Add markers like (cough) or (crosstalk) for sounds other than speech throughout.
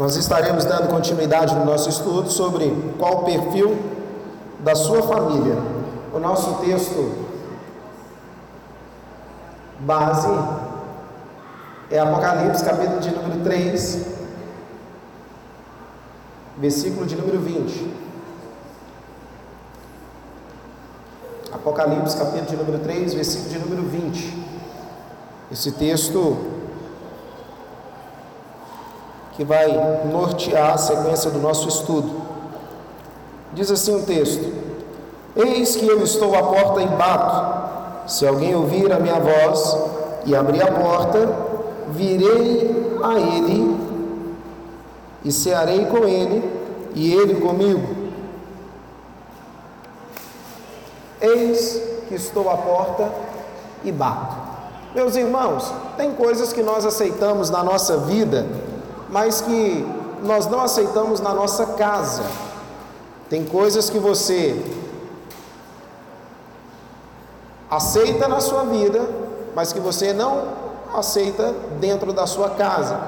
Nós estaremos dando continuidade no nosso estudo sobre qual o perfil da sua família. O nosso texto base é Apocalipse, capítulo de número 3, versículo de número 20. Apocalipse, capítulo de número 3, versículo de número 20. Esse texto que vai nortear a sequência do nosso estudo. Diz assim o texto: Eis que eu estou à porta e bato. Se alguém ouvir a minha voz e abrir a porta, virei a ele e cearei com ele e ele comigo. Eis que estou à porta e bato. Meus irmãos, tem coisas que nós aceitamos na nossa vida mas que nós não aceitamos na nossa casa. Tem coisas que você aceita na sua vida, mas que você não aceita dentro da sua casa.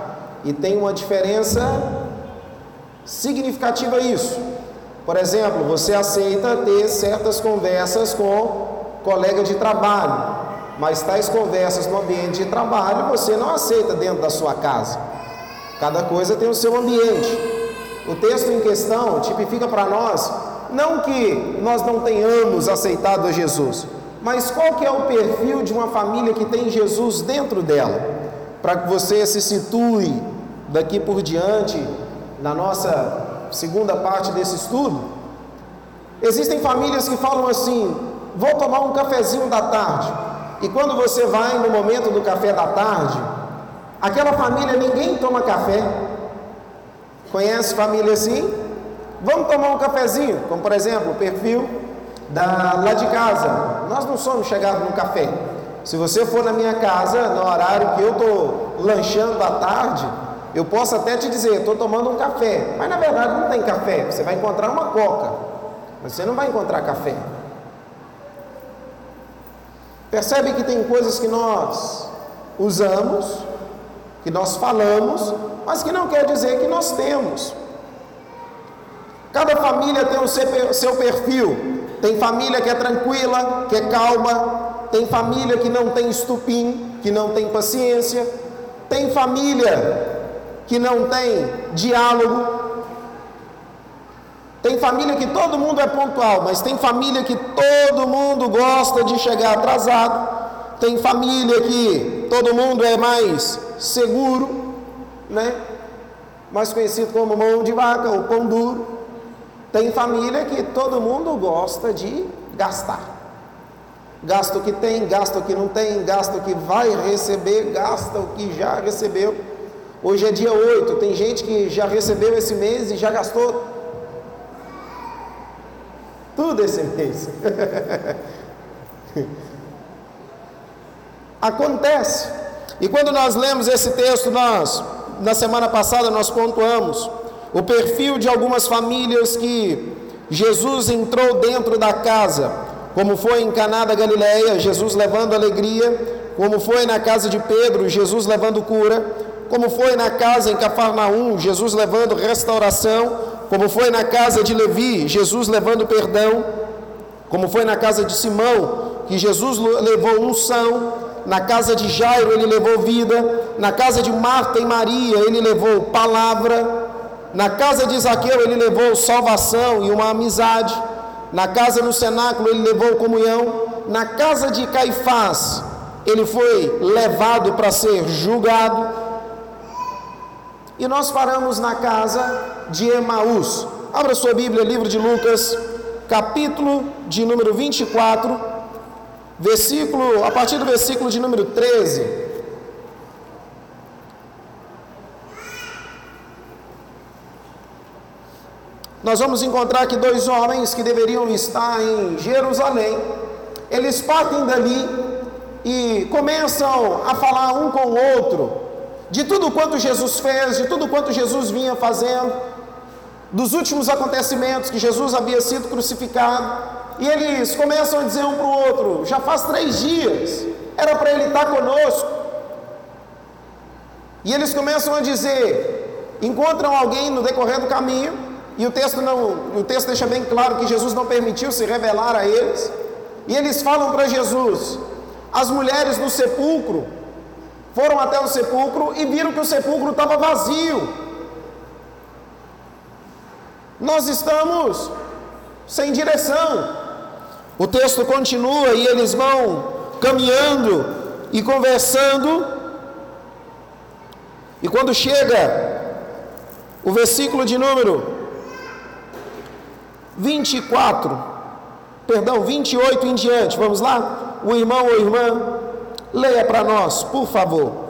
E tem uma diferença significativa isso. Por exemplo, você aceita ter certas conversas com colega de trabalho, mas tais conversas no ambiente de trabalho você não aceita dentro da sua casa. Cada coisa tem o seu ambiente. O texto em questão tipifica para nós não que nós não tenhamos aceitado a Jesus, mas qual que é o perfil de uma família que tem Jesus dentro dela, para que você se situe daqui por diante na nossa segunda parte desse estudo. Existem famílias que falam assim: "Vou tomar um cafezinho da tarde". E quando você vai no momento do café da tarde, Aquela família ninguém toma café. Conhece família assim? Vamos tomar um cafezinho, como por exemplo o perfil da, lá de casa. Nós não somos chegados no café. Se você for na minha casa, no horário que eu estou lanchando à tarde, eu posso até te dizer, estou tomando um café. Mas na verdade não tem café. Você vai encontrar uma coca. Mas você não vai encontrar café. Percebe que tem coisas que nós usamos que nós falamos, mas que não quer dizer que nós temos. Cada família tem o seu perfil. Tem família que é tranquila, que é calma. Tem família que não tem estupim, que não tem paciência. Tem família que não tem diálogo. Tem família que todo mundo é pontual, mas tem família que todo mundo gosta de chegar atrasado. Tem família que todo mundo é mais seguro, né? Mais conhecido como mão de vaca ou pão duro. Tem família que todo mundo gosta de gastar. Gasta o que tem, gasta o que não tem, gasta o que vai receber, gasta o que já recebeu. Hoje é dia 8, tem gente que já recebeu esse mês e já gastou tudo esse mês. (laughs) Acontece. E quando nós lemos esse texto, nós, na semana passada, nós pontuamos o perfil de algumas famílias que Jesus entrou dentro da casa, como foi em Caná da Galileia, Jesus levando alegria, como foi na casa de Pedro, Jesus levando cura, como foi na casa em Cafarnaum, Jesus levando restauração, como foi na casa de Levi, Jesus levando perdão, como foi na casa de Simão, que Jesus levou unção, na casa de Jairo ele levou vida, na casa de Marta e Maria ele levou palavra, na casa de Zaqueu ele levou salvação e uma amizade, na casa no cenáculo ele levou comunhão, na casa de Caifás ele foi levado para ser julgado, e nós paramos na casa de Emaús. Abra sua Bíblia, livro de Lucas, capítulo de número 24 versículo, a partir do versículo de número 13. Nós vamos encontrar que dois homens que deveriam estar em Jerusalém, eles partem dali e começam a falar um com o outro de tudo quanto Jesus fez, de tudo quanto Jesus vinha fazendo, dos últimos acontecimentos que Jesus havia sido crucificado. E eles começam a dizer um para o outro: já faz três dias, era para ele estar conosco. E eles começam a dizer: encontram alguém no decorrer do caminho, e o texto não, o texto deixa bem claro que Jesus não permitiu se revelar a eles. E eles falam para Jesus: as mulheres no sepulcro foram até o sepulcro e viram que o sepulcro estava vazio. Nós estamos sem direção. O texto continua e eles vão caminhando e conversando. E quando chega o versículo de número 24, perdão, 28 em diante, vamos lá? O irmão ou irmã, leia para nós, por favor.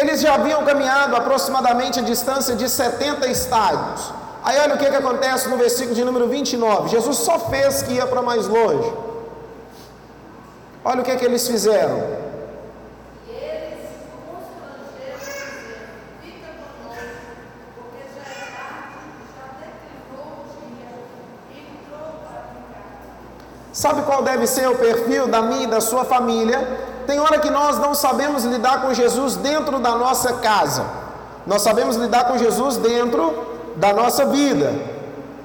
Eles já haviam caminhado aproximadamente a distância de 70 estádios. Aí olha o que, que acontece no versículo de número 29. Jesus só fez que ia para mais longe. Olha o que, que eles fizeram. Sabe qual deve ser o perfil da minha e da sua família? Tem hora que nós não sabemos lidar com Jesus dentro da nossa casa. Nós sabemos lidar com Jesus dentro da nossa vida.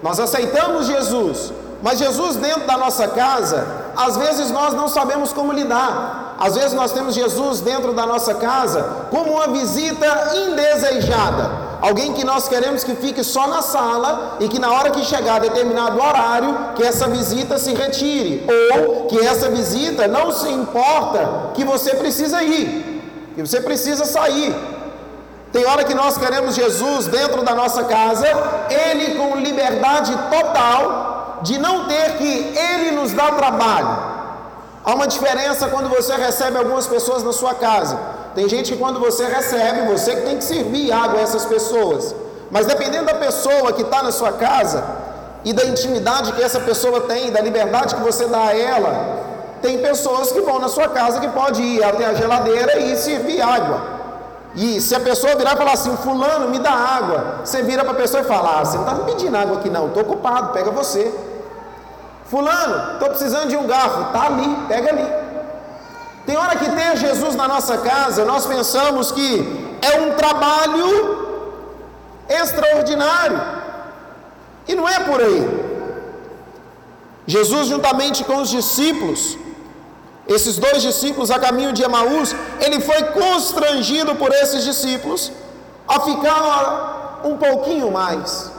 Nós aceitamos Jesus, mas Jesus dentro da nossa casa, às vezes nós não sabemos como lidar. Às vezes nós temos Jesus dentro da nossa casa como uma visita indesejada. Alguém que nós queremos que fique só na sala e que na hora que chegar determinado horário, que essa visita se retire. Ou que essa visita não se importa que você precisa ir, que você precisa sair. Tem hora que nós queremos Jesus dentro da nossa casa, Ele com liberdade total de não ter que Ele nos dar trabalho. Há uma diferença quando você recebe algumas pessoas na sua casa. Tem gente que quando você recebe, você que tem que servir água a essas pessoas. Mas dependendo da pessoa que está na sua casa e da intimidade que essa pessoa tem, da liberdade que você dá a ela, tem pessoas que vão na sua casa que pode ir até a geladeira e servir água. E se a pessoa virar e falar assim, fulano, me dá água, você vira para a pessoa e fala, ah, você não está me pedindo água aqui não, estou ocupado, pega você. Fulano, estou precisando de um garfo, está ali, pega ali. Tem hora que ter Jesus na nossa casa, nós pensamos que é um trabalho extraordinário. E não é por aí. Jesus, juntamente com os discípulos, esses dois discípulos a caminho de Emaús, ele foi constrangido por esses discípulos a ficar um pouquinho mais.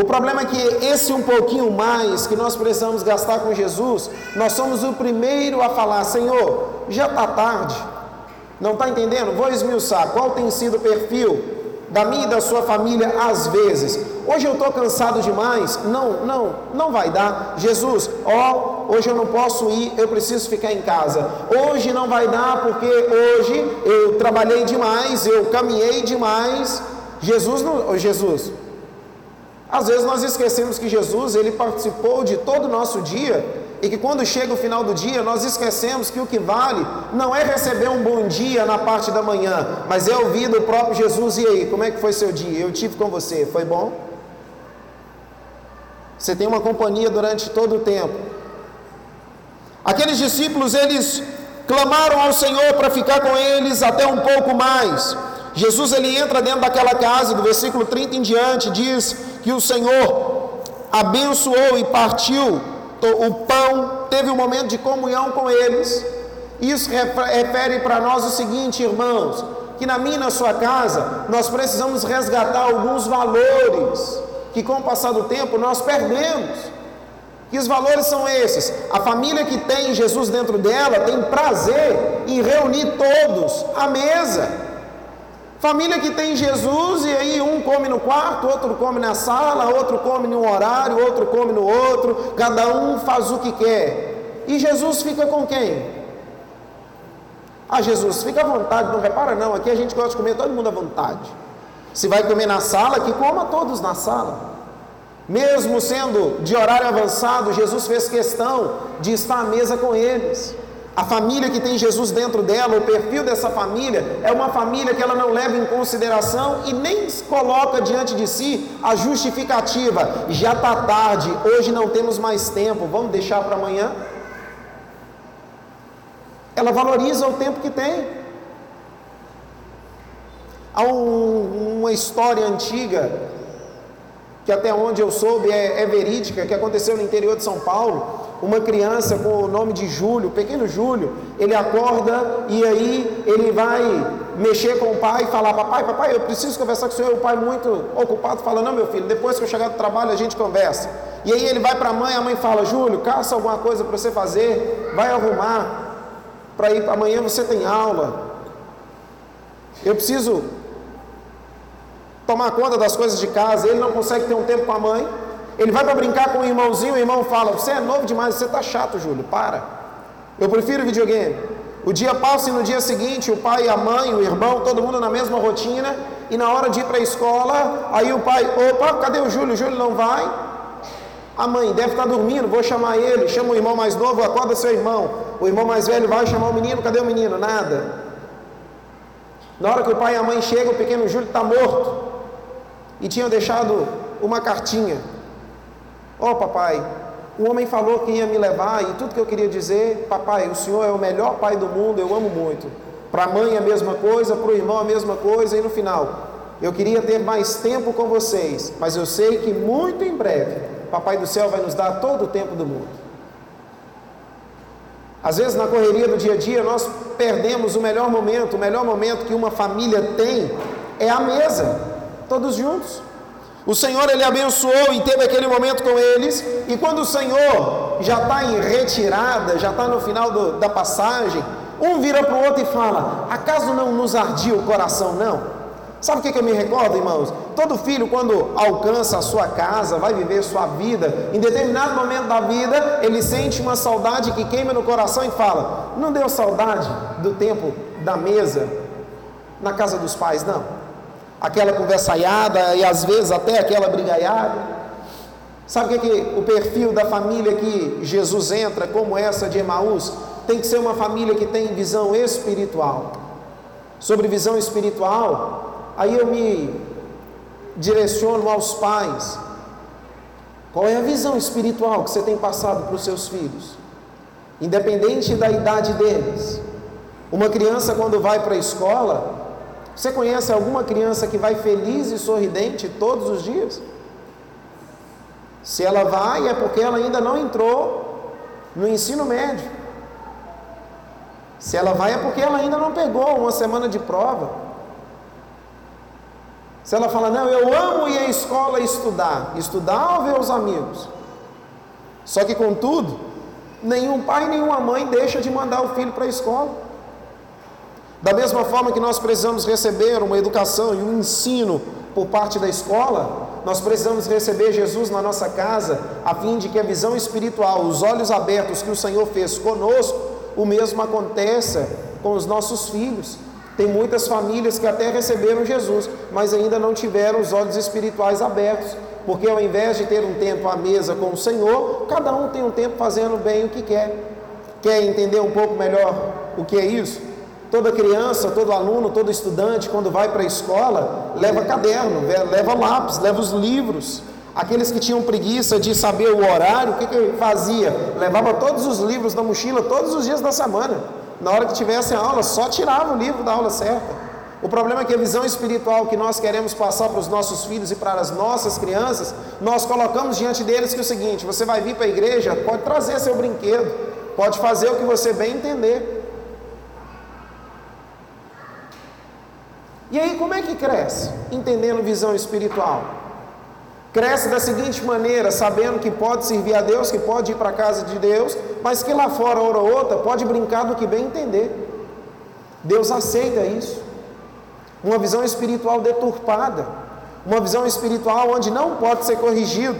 O problema é que esse um pouquinho mais que nós precisamos gastar com Jesus, nós somos o primeiro a falar: Senhor, já está tarde, não está entendendo? Vou esmiuçar. Qual tem sido o perfil da minha e da sua família às vezes? Hoje eu estou cansado demais. Não, não, não vai dar. Jesus, ó, hoje eu não posso ir, eu preciso ficar em casa. Hoje não vai dar porque hoje eu trabalhei demais, eu caminhei demais. Jesus, não, Jesus, às vezes nós esquecemos que Jesus, ele participou de todo o nosso dia e que quando chega o final do dia, nós esquecemos que o que vale não é receber um bom dia na parte da manhã, mas é ouvir do próprio Jesus e aí, como é que foi seu dia? Eu tive com você, foi bom? Você tem uma companhia durante todo o tempo. Aqueles discípulos, eles clamaram ao Senhor para ficar com eles até um pouco mais. Jesus ele entra dentro daquela casa, do versículo 30 em diante, diz que o Senhor abençoou e partiu o pão, teve um momento de comunhão com eles. Isso refere para nós o seguinte, irmãos, que na minha e na sua casa nós precisamos resgatar alguns valores que com o passar do tempo nós perdemos. E os valores são esses: a família que tem Jesus dentro dela tem prazer em reunir todos à mesa. Família que tem Jesus e aí um come no quarto, outro come na sala, outro come num horário, outro come no outro, cada um faz o que quer. E Jesus fica com quem? Ah, Jesus, fica à vontade, não repara não, aqui a gente gosta de comer todo mundo à vontade. Se vai comer na sala, que coma todos na sala. Mesmo sendo de horário avançado, Jesus fez questão de estar à mesa com eles. A família que tem Jesus dentro dela, o perfil dessa família, é uma família que ela não leva em consideração e nem coloca diante de si a justificativa. Já está tarde, hoje não temos mais tempo, vamos deixar para amanhã. Ela valoriza o tempo que tem. Há um, uma história antiga, que até onde eu soube é, é verídica, que aconteceu no interior de São Paulo uma criança com o nome de Júlio, pequeno Júlio, ele acorda e aí ele vai mexer com o pai e falar: Papai, papai, eu preciso conversar com o senhor. O pai, muito ocupado, fala: Não, meu filho, depois que eu chegar do trabalho a gente conversa. E aí ele vai para a mãe, a mãe fala: Júlio, caça alguma coisa para você fazer, vai arrumar para ir amanhã você tem aula. Eu preciso tomar conta das coisas de casa. Ele não consegue ter um tempo com a mãe. Ele vai para brincar com o irmãozinho, o irmão fala: Você é novo demais, você está chato, Júlio, para. Eu prefiro videogame. O dia passa e no dia seguinte o pai, a mãe, o irmão, todo mundo na mesma rotina. E na hora de ir para a escola, aí o pai: Opa, cadê o Júlio? O Júlio não vai. A mãe deve estar tá dormindo, vou chamar ele. Chama o irmão mais novo, acorda seu irmão. O irmão mais velho vai chamar o menino, cadê o menino? Nada. Na hora que o pai e a mãe chegam, o pequeno Júlio está morto. E tinham deixado uma cartinha Ó oh, papai, o homem falou que ia me levar e tudo que eu queria dizer, papai, o senhor é o melhor pai do mundo, eu amo muito. Para a mãe a mesma coisa, para o irmão a mesma coisa e no final, eu queria ter mais tempo com vocês, mas eu sei que muito em breve, papai do céu vai nos dar todo o tempo do mundo. Às vezes na correria do dia a dia nós perdemos o melhor momento, o melhor momento que uma família tem é a mesa, todos juntos. O Senhor ele abençoou e teve aquele momento com eles, e quando o Senhor já está em retirada, já está no final do, da passagem, um vira para o outro e fala: Acaso não nos ardia o coração, não? Sabe o que, que eu me recordo, irmãos? Todo filho, quando alcança a sua casa, vai viver sua vida, em determinado momento da vida, ele sente uma saudade que queima no coração e fala: Não deu saudade do tempo da mesa na casa dos pais, não? Aquela conversaiada e às vezes até aquela brigaiada. Sabe o que, é que o perfil da família que Jesus entra, como essa de Emaús, tem que ser uma família que tem visão espiritual. Sobre visão espiritual, aí eu me direciono aos pais. Qual é a visão espiritual que você tem passado para os seus filhos? Independente da idade deles. Uma criança, quando vai para a escola, você conhece alguma criança que vai feliz e sorridente todos os dias? Se ela vai, é porque ela ainda não entrou no ensino médio. Se ela vai, é porque ela ainda não pegou uma semana de prova. Se ela fala, não, eu amo ir à escola estudar, estudar ou ver os amigos. Só que, contudo, nenhum pai, nenhuma mãe deixa de mandar o filho para a escola. Da mesma forma que nós precisamos receber uma educação e um ensino por parte da escola, nós precisamos receber Jesus na nossa casa, a fim de que a visão espiritual, os olhos abertos que o Senhor fez conosco, o mesmo aconteça com os nossos filhos. Tem muitas famílias que até receberam Jesus, mas ainda não tiveram os olhos espirituais abertos, porque ao invés de ter um tempo à mesa com o Senhor, cada um tem um tempo fazendo bem o que quer. Quer entender um pouco melhor o que é isso? Toda criança, todo aluno, todo estudante, quando vai para a escola, leva caderno, leva lápis, leva os livros. Aqueles que tinham preguiça de saber o horário, o que, que fazia? Levava todos os livros na mochila todos os dias da semana. Na hora que tivesse aula, só tirava o livro da aula certa. O problema é que a visão espiritual que nós queremos passar para os nossos filhos e para as nossas crianças, nós colocamos diante deles que é o seguinte: você vai vir para a igreja, pode trazer seu brinquedo, pode fazer o que você bem entender. E aí, como é que cresce? Entendendo visão espiritual. Cresce da seguinte maneira, sabendo que pode servir a Deus, que pode ir para a casa de Deus, mas que lá fora, hora ou outra, pode brincar do que bem entender. Deus aceita isso. Uma visão espiritual deturpada, uma visão espiritual onde não pode ser corrigido.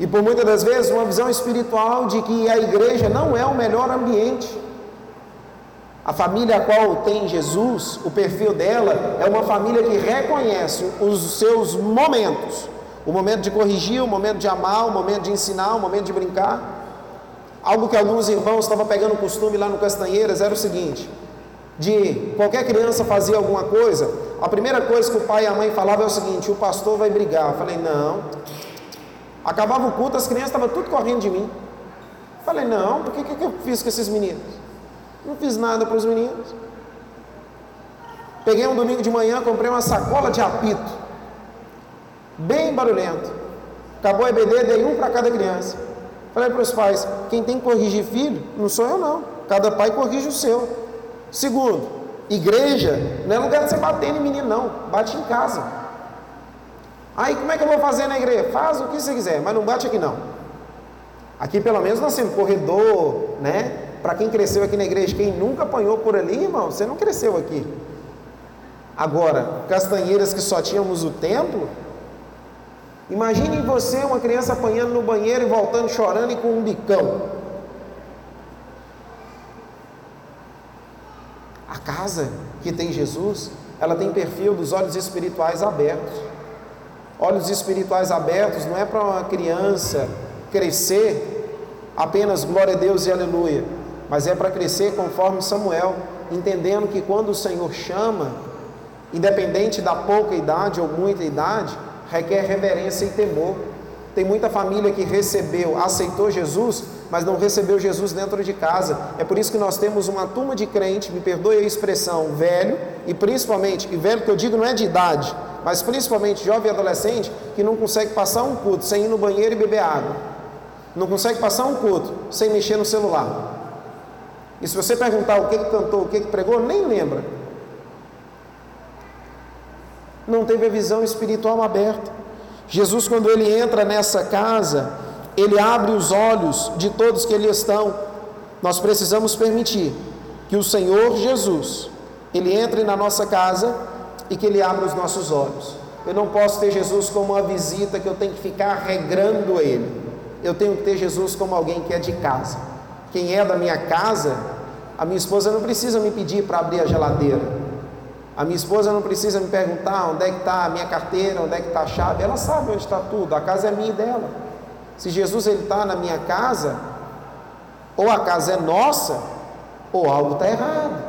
E por muitas das vezes, uma visão espiritual de que a igreja não é o melhor ambiente. A família a qual tem Jesus, o perfil dela é uma família que reconhece os seus momentos: o momento de corrigir, o momento de amar, o momento de ensinar, o momento de brincar. Algo que alguns irmãos estavam pegando costume lá no Castanheiras era o seguinte: de qualquer criança fazia alguma coisa, a primeira coisa que o pai e a mãe falavam é o seguinte: o pastor vai brigar. Eu falei, não. Acabava o culto, as crianças estavam tudo correndo de mim. Eu falei, não, por que, que eu fiz com esses meninos? Não fiz nada para os meninos. Peguei um domingo de manhã, comprei uma sacola de apito, bem barulhento. Acabou a EBD, dei um para cada criança. Falei para os pais: quem tem que corrigir filho, não sou eu, não. Cada pai corrige o seu. Segundo, igreja não é lugar de você bater em menino, não. Bate em casa. Aí como é que eu vou fazer na igreja? Faz o que você quiser, mas não bate aqui não. Aqui pelo menos nós temos corredor, né? Para quem cresceu aqui na igreja, quem nunca apanhou por ali, irmão, você não cresceu aqui. Agora, castanheiras que só tínhamos o templo, imagine você, uma criança apanhando no banheiro e voltando chorando e com um bicão. A casa que tem Jesus, ela tem perfil dos olhos espirituais abertos. Olhos espirituais abertos não é para uma criança crescer apenas glória a Deus e aleluia, mas é para crescer conforme Samuel, entendendo que quando o Senhor chama, independente da pouca idade ou muita idade, requer reverência e temor. Tem muita família que recebeu, aceitou Jesus, mas não recebeu Jesus dentro de casa. É por isso que nós temos uma turma de crente, me perdoe a expressão, velho, e principalmente, e velho que eu digo não é de idade, mas principalmente jovem e adolescente, que não consegue passar um culto sem ir no banheiro e beber água. Não consegue passar um culto sem mexer no celular. E se você perguntar o que, que cantou, o que, que pregou, nem lembra. Não teve a visão espiritual aberta. Jesus, quando ele entra nessa casa, ele abre os olhos de todos que ali estão. Nós precisamos permitir que o Senhor Jesus, ele entre na nossa casa e que ele abra os nossos olhos. Eu não posso ter Jesus como uma visita que eu tenho que ficar regrando ele. Eu tenho que ter Jesus como alguém que é de casa. Quem é da minha casa, a minha esposa não precisa me pedir para abrir a geladeira. A minha esposa não precisa me perguntar onde é que está a minha carteira, onde é que está a chave. Ela sabe onde está tudo. A casa é minha e dela. Se Jesus está na minha casa, ou a casa é nossa, ou algo está errado.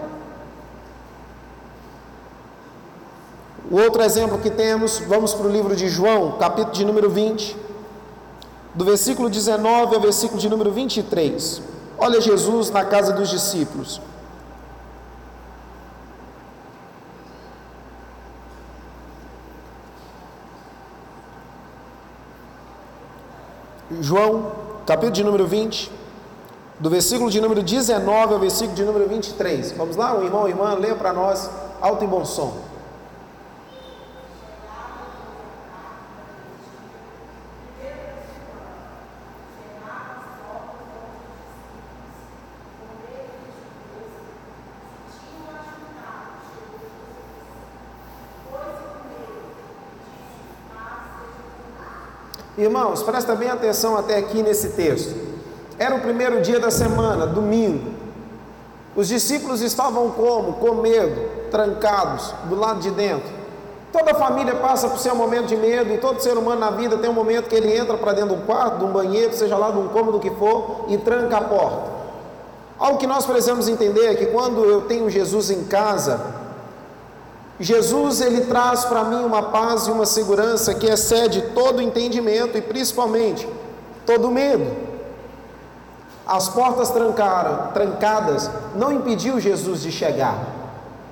O outro exemplo que temos, vamos para o livro de João, capítulo de número 20, do versículo 19 ao versículo de número 23. Olha Jesus na casa dos discípulos. João, capítulo de número 20, do versículo de número 19 ao versículo de número 23. Vamos lá, o irmão irmã, leia para nós, alto e bom som. Irmãos, presta bem atenção até aqui nesse texto. Era o primeiro dia da semana, domingo. Os discípulos estavam como? Com medo, trancados, do lado de dentro. Toda família passa por seu momento de medo e todo ser humano na vida tem um momento que ele entra para dentro de um quarto, de um banheiro, seja lá de um cômodo que for, e tranca a porta. Algo que nós precisamos entender é que quando eu tenho Jesus em casa, Jesus ele traz para mim uma paz e uma segurança que excede todo entendimento e principalmente todo medo. As portas trancaram, trancadas não impediu Jesus de chegar.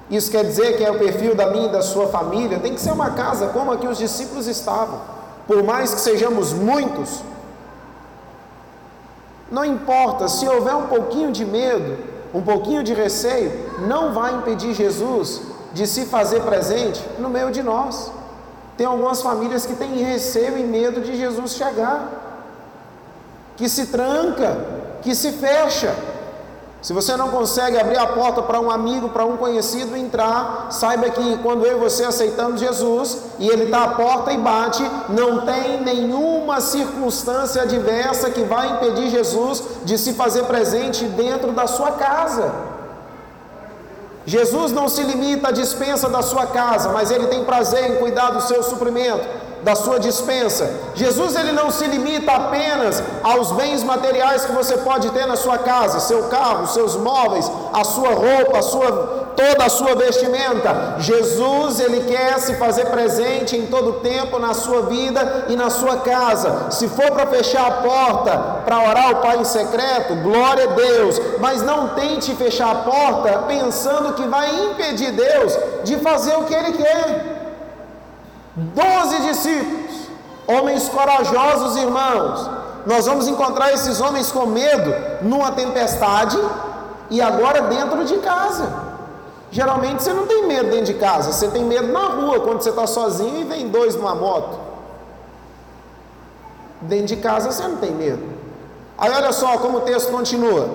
Isso quer dizer que é o perfil da minha e da sua família, tem que ser uma casa como a que os discípulos estavam. Por mais que sejamos muitos, não importa, se houver um pouquinho de medo, um pouquinho de receio, não vai impedir Jesus de se fazer presente no meio de nós. Tem algumas famílias que têm receio e medo de Jesus chegar, que se tranca, que se fecha. Se você não consegue abrir a porta para um amigo, para um conhecido entrar, saiba que quando eu e você aceitamos Jesus e ele está à porta e bate, não tem nenhuma circunstância adversa que vai impedir Jesus de se fazer presente dentro da sua casa. Jesus não se limita à dispensa da sua casa, mas ele tem prazer em cuidar do seu suprimento. da sua dispensa. Jesus ele não se limita apenas aos bens materiais que você pode ter na sua casa, seu carro, seus móveis, a sua roupa, a sua toda a sua vestimenta. Jesus ele quer se fazer presente em todo tempo na sua vida e na sua casa. Se for para fechar a porta para orar ao Pai em secreto, glória a Deus, mas não tente fechar a porta pensando que vai impedir Deus de fazer o que ele quer. Doze discípulos, homens corajosos, irmãos. Nós vamos encontrar esses homens com medo numa tempestade e agora dentro de casa. Geralmente você não tem medo dentro de casa, você tem medo na rua, quando você está sozinho e vem dois numa moto. Dentro de casa você não tem medo. Aí olha só como o texto continua.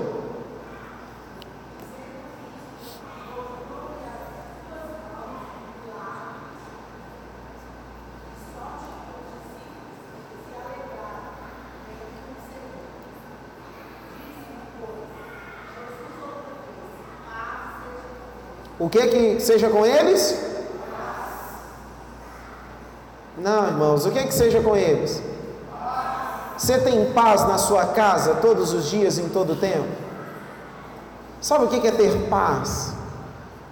O que que seja com eles? Não, irmãos, o que que seja com eles? Você tem paz na sua casa todos os dias, em todo o tempo? Sabe o que é ter paz?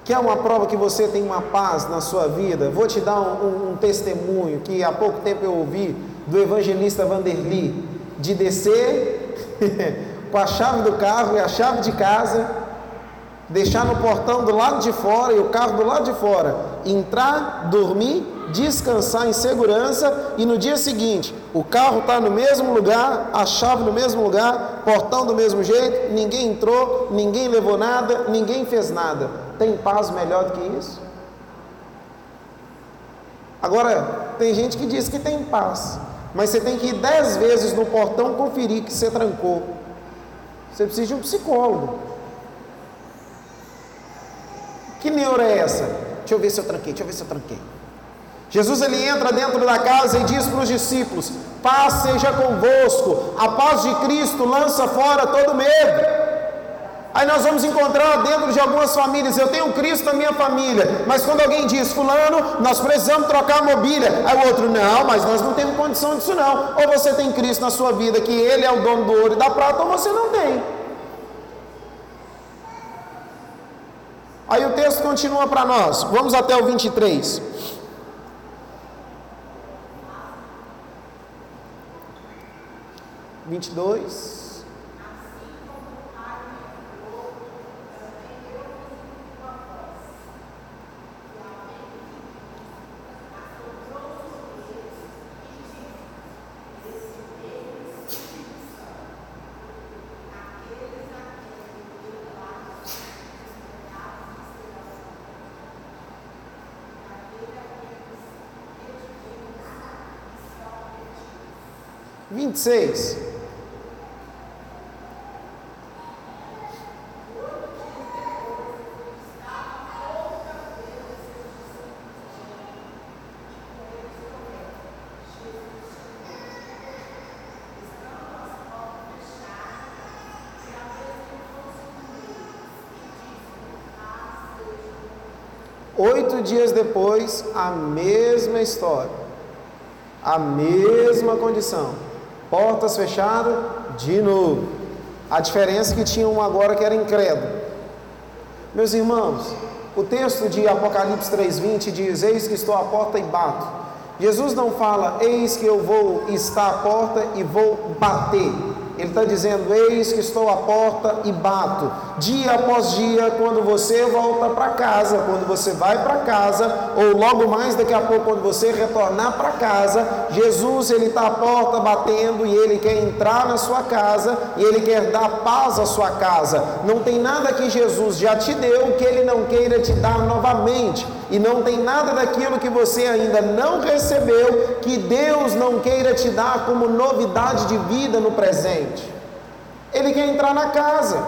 Que é uma prova que você tem uma paz na sua vida. Vou te dar um, um, um testemunho que há pouco tempo eu ouvi do evangelista Vanderly, de descer (laughs) com a chave do carro e a chave de casa deixar no portão do lado de fora e o carro do lado de fora, entrar, dormir, descansar em segurança e no dia seguinte o carro está no mesmo lugar, a chave no mesmo lugar, portão do mesmo jeito, ninguém entrou, ninguém levou nada, ninguém fez nada. Tem paz melhor do que isso? Agora, tem gente que diz que tem paz, mas você tem que ir dez vezes no portão conferir que você trancou. Você precisa de um psicólogo. Que neura é essa? Deixa eu ver se eu tranquei, deixa eu ver se eu tranquei. Jesus ele entra dentro da casa e diz para os discípulos: Paz seja convosco, a paz de Cristo lança fora todo medo. Aí nós vamos encontrar dentro de algumas famílias, eu tenho Cristo na minha família, mas quando alguém diz, fulano, nós precisamos trocar a mobília, aí o outro, não, mas nós não temos condição disso não. Ou você tem Cristo na sua vida, que Ele é o dono do ouro e da prata, ou você não tem. Aí o texto continua para nós, vamos até o 23. Vinte e dois. Vinte e seis. Oito dias depois, a mesma história, a mesma condição portas fechadas, de novo. A diferença é que tinha um agora que era incrédulo. Meus irmãos, o texto de Apocalipse 3:20 diz: Eis que estou à porta e bato. Jesus não fala, eis que eu vou estar à porta e vou bater. Ele está dizendo: Eis que estou à porta e bato. Dia após dia, quando você volta para casa, quando você vai para casa, ou logo mais daqui a pouco, quando você retornar para casa, Jesus ele está à porta batendo e ele quer entrar na sua casa e ele quer dar paz à sua casa. Não tem nada que Jesus já te deu que ele não queira te dar novamente. E não tem nada daquilo que você ainda não recebeu que Deus não queira te dar como novidade de vida no presente. Ele quer entrar na casa.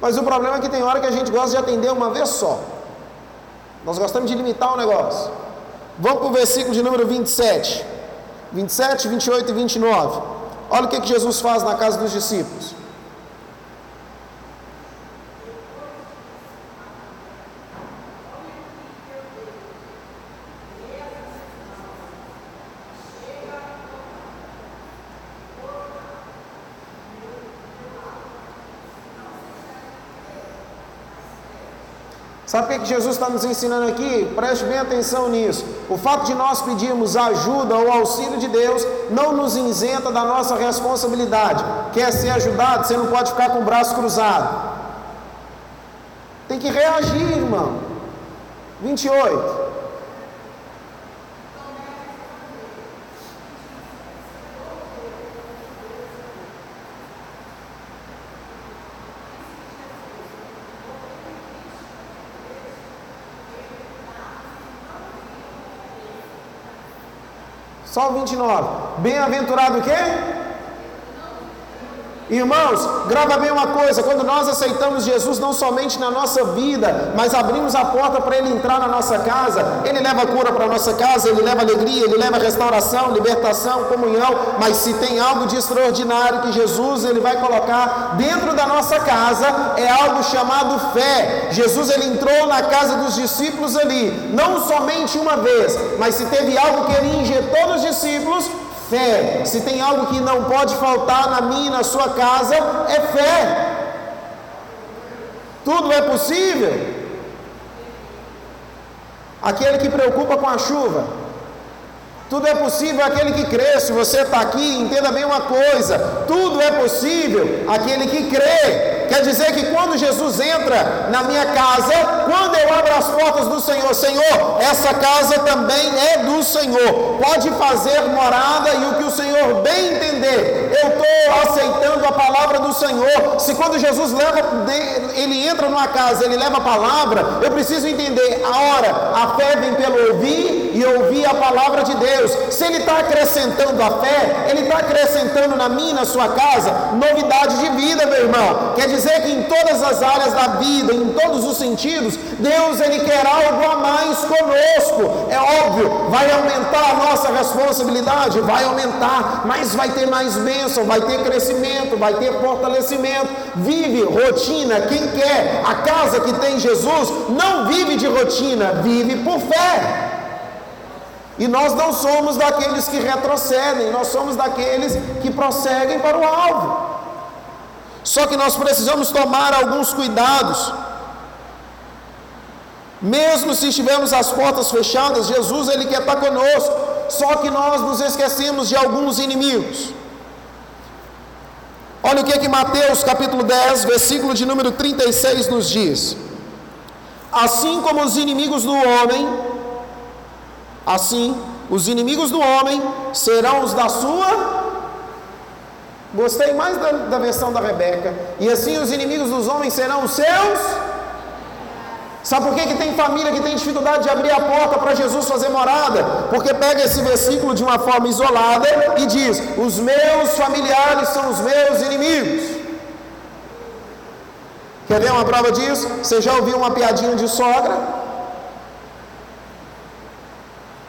Mas o problema é que tem hora que a gente gosta de atender uma vez só. Nós gostamos de limitar o negócio. Vamos para o versículo de número 27. 27, 28 e 29. Olha o que, que Jesus faz na casa dos discípulos. Sabe o que Jesus está nos ensinando aqui? Preste bem atenção nisso. O fato de nós pedirmos ajuda ou auxílio de Deus não nos isenta da nossa responsabilidade. Quer ser ajudado, você não pode ficar com o braço cruzado. Tem que reagir, irmão. 28. Só o 29. Bem-aventurado o quê? Irmãos, grava bem uma coisa: quando nós aceitamos Jesus, não somente na nossa vida, mas abrimos a porta para Ele entrar na nossa casa, Ele leva cura para a nossa casa, Ele leva alegria, Ele leva restauração, libertação, comunhão. Mas se tem algo de extraordinário que Jesus Ele vai colocar dentro da nossa casa, é algo chamado fé. Jesus Ele entrou na casa dos discípulos ali, não somente uma vez, mas se teve algo que Ele injetou nos discípulos, Fé. Se tem algo que não pode faltar na minha e na sua casa, é fé. Tudo é possível. Aquele que preocupa com a chuva. Tudo é possível aquele que crê. Se você está aqui, entenda bem uma coisa: tudo é possível aquele que crê. Quer dizer que quando Jesus entra na minha casa, quando eu abro as portas do Senhor, Senhor, essa casa também é do Senhor. Pode fazer morada e o que o Senhor bem entender. Eu estou aceitando a palavra do Senhor. Se quando Jesus leva, ele entra numa casa, ele leva a palavra, eu preciso entender a hora. A fé vem pelo ouvir e ouvir a palavra de Deus. Se ele está acrescentando a fé, ele está acrescentando na minha, na sua casa, novidade de vida, meu irmão. Quer dizer dizer que em todas as áreas da vida, em todos os sentidos, Deus ele quer algo a mais conosco. É óbvio, vai aumentar a nossa responsabilidade, vai aumentar, mas vai ter mais bênção, vai ter crescimento, vai ter fortalecimento. Vive rotina, quem quer a casa que tem Jesus, não vive de rotina, vive por fé. E nós não somos daqueles que retrocedem, nós somos daqueles que prosseguem para o alvo. Só que nós precisamos tomar alguns cuidados. Mesmo se estivermos as portas fechadas, Jesus ele quer estar conosco. Só que nós nos esquecemos de alguns inimigos. Olha o que é que Mateus capítulo 10, versículo de número 36 nos diz. Assim como os inimigos do homem, assim os inimigos do homem serão os da sua Gostei mais da, da versão da Rebeca. E assim os inimigos dos homens serão os seus. Sabe por que, que tem família que tem dificuldade de abrir a porta para Jesus fazer morada? Porque pega esse versículo de uma forma isolada e diz: Os meus familiares são os meus inimigos. Quer ver uma prova disso? Você já ouviu uma piadinha de sogra?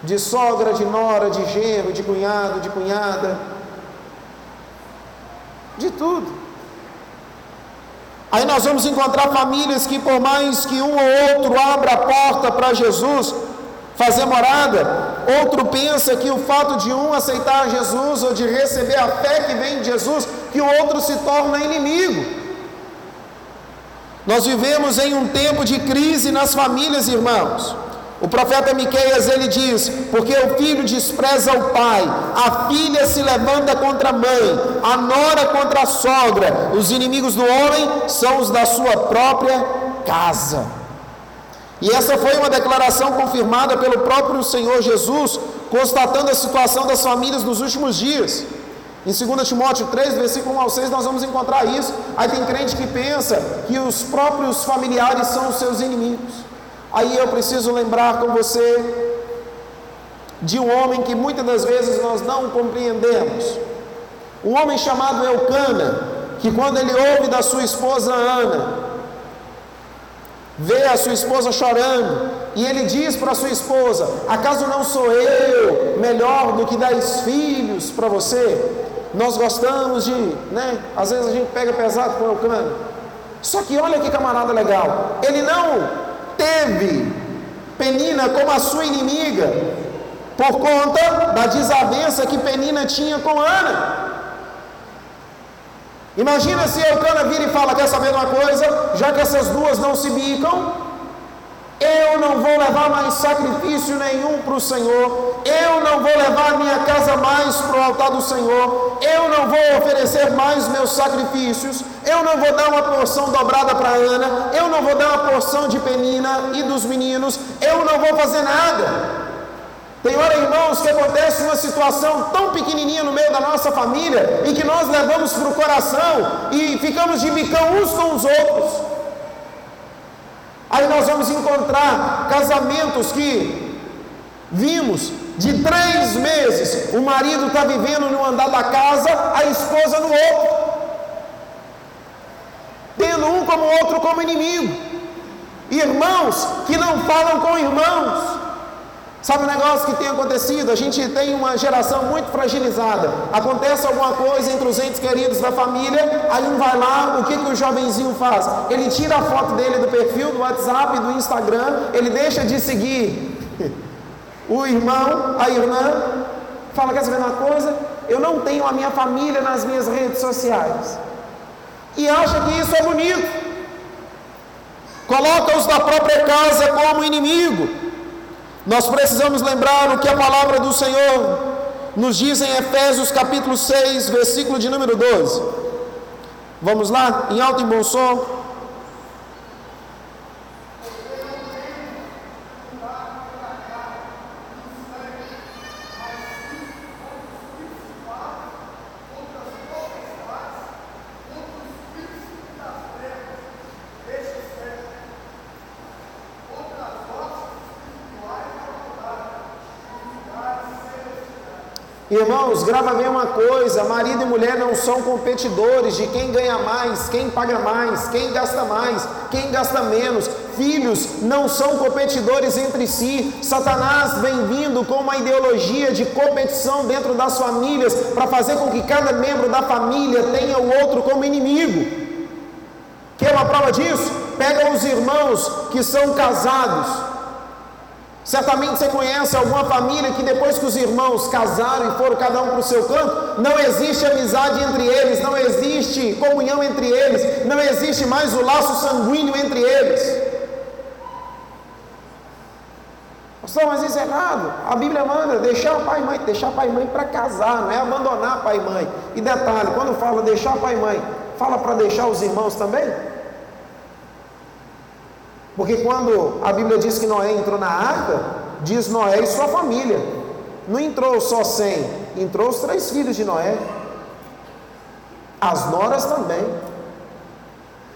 De sogra, de nora, de genro, de cunhado, de cunhada de tudo. Aí nós vamos encontrar famílias que, por mais que um ou outro abra a porta para Jesus fazer morada, outro pensa que o fato de um aceitar Jesus ou de receber a fé que vem de Jesus, que o outro se torna inimigo. Nós vivemos em um tempo de crise nas famílias, irmãos. O profeta Miqueias ele diz: Porque o filho despreza o pai, a filha se levanta contra a mãe, a nora contra a sogra, os inimigos do homem são os da sua própria casa. E essa foi uma declaração confirmada pelo próprio Senhor Jesus, constatando a situação das famílias nos últimos dias. Em 2 Timóteo 3, versículo 1 ao 6, nós vamos encontrar isso. Aí tem crente que pensa que os próprios familiares são os seus inimigos. Aí eu preciso lembrar com você de um homem que muitas das vezes nós não compreendemos. Um homem chamado Elcana, que quando ele ouve da sua esposa Ana, vê a sua esposa chorando, e ele diz para sua esposa: Acaso não sou eu melhor do que dez filhos para você? Nós gostamos de, né? Às vezes a gente pega pesado com Elcana. Só que olha que camarada legal, ele não teve Penina como a sua inimiga, por conta da desavença que Penina tinha com Ana. Imagina se Eucana vira e fala: Quer saber uma coisa? Já que essas duas não se bicam, Eu não vou levar mais sacrifício nenhum para o Senhor. Eu não vou levar minha casa mais para o altar do Senhor. Eu não vou oferecer mais meus sacrifícios. Eu não vou dar uma porção dobrada para Ana. Eu não vou dar uma porção de Penina e dos meninos. Eu não vou fazer nada. Tem hora, irmãos, que acontece uma situação tão pequenininha no meio da nossa família e que nós levamos para o coração e ficamos de bicão uns com os outros. Aí nós vamos encontrar casamentos que vimos de três meses, o marido está vivendo no andar da casa, a esposa no outro, tendo um como outro como inimigo, irmãos que não falam com irmãos, Sabe o negócio que tem acontecido? A gente tem uma geração muito fragilizada. Acontece alguma coisa entre os entes queridos da família, aí um vai lá, o que, que o jovenzinho faz? Ele tira a foto dele do perfil do WhatsApp, do Instagram, ele deixa de seguir (laughs) o irmão, a irmã, fala: quer saber uma coisa? Eu não tenho a minha família nas minhas redes sociais. E acha que isso é bonito. Coloca-os da própria casa como inimigo. Nós precisamos lembrar o que a palavra do Senhor nos diz em Efésios capítulo 6, versículo de número 12. Vamos lá, em alto e bom som. Irmãos, grava bem uma coisa: marido e mulher não são competidores de quem ganha mais, quem paga mais, quem gasta mais, quem gasta menos. Filhos não são competidores entre si. Satanás vem vindo com uma ideologia de competição dentro das famílias para fazer com que cada membro da família tenha o outro como inimigo. Quer uma prova disso? Pega os irmãos que são casados Certamente você conhece alguma família que depois que os irmãos casaram e foram cada um para o seu canto, não existe amizade entre eles, não existe comunhão entre eles, não existe mais o laço sanguíneo entre eles. Pastor, mas isso é errado. A Bíblia manda deixar pai e mãe, deixar pai e mãe para casar, não é abandonar pai e mãe. E detalhe, quando fala deixar pai e mãe, fala para deixar os irmãos também? Porque quando a Bíblia diz que Noé entrou na arca, diz Noé e sua família. Não entrou só cem, entrou os três filhos de Noé. As noras também.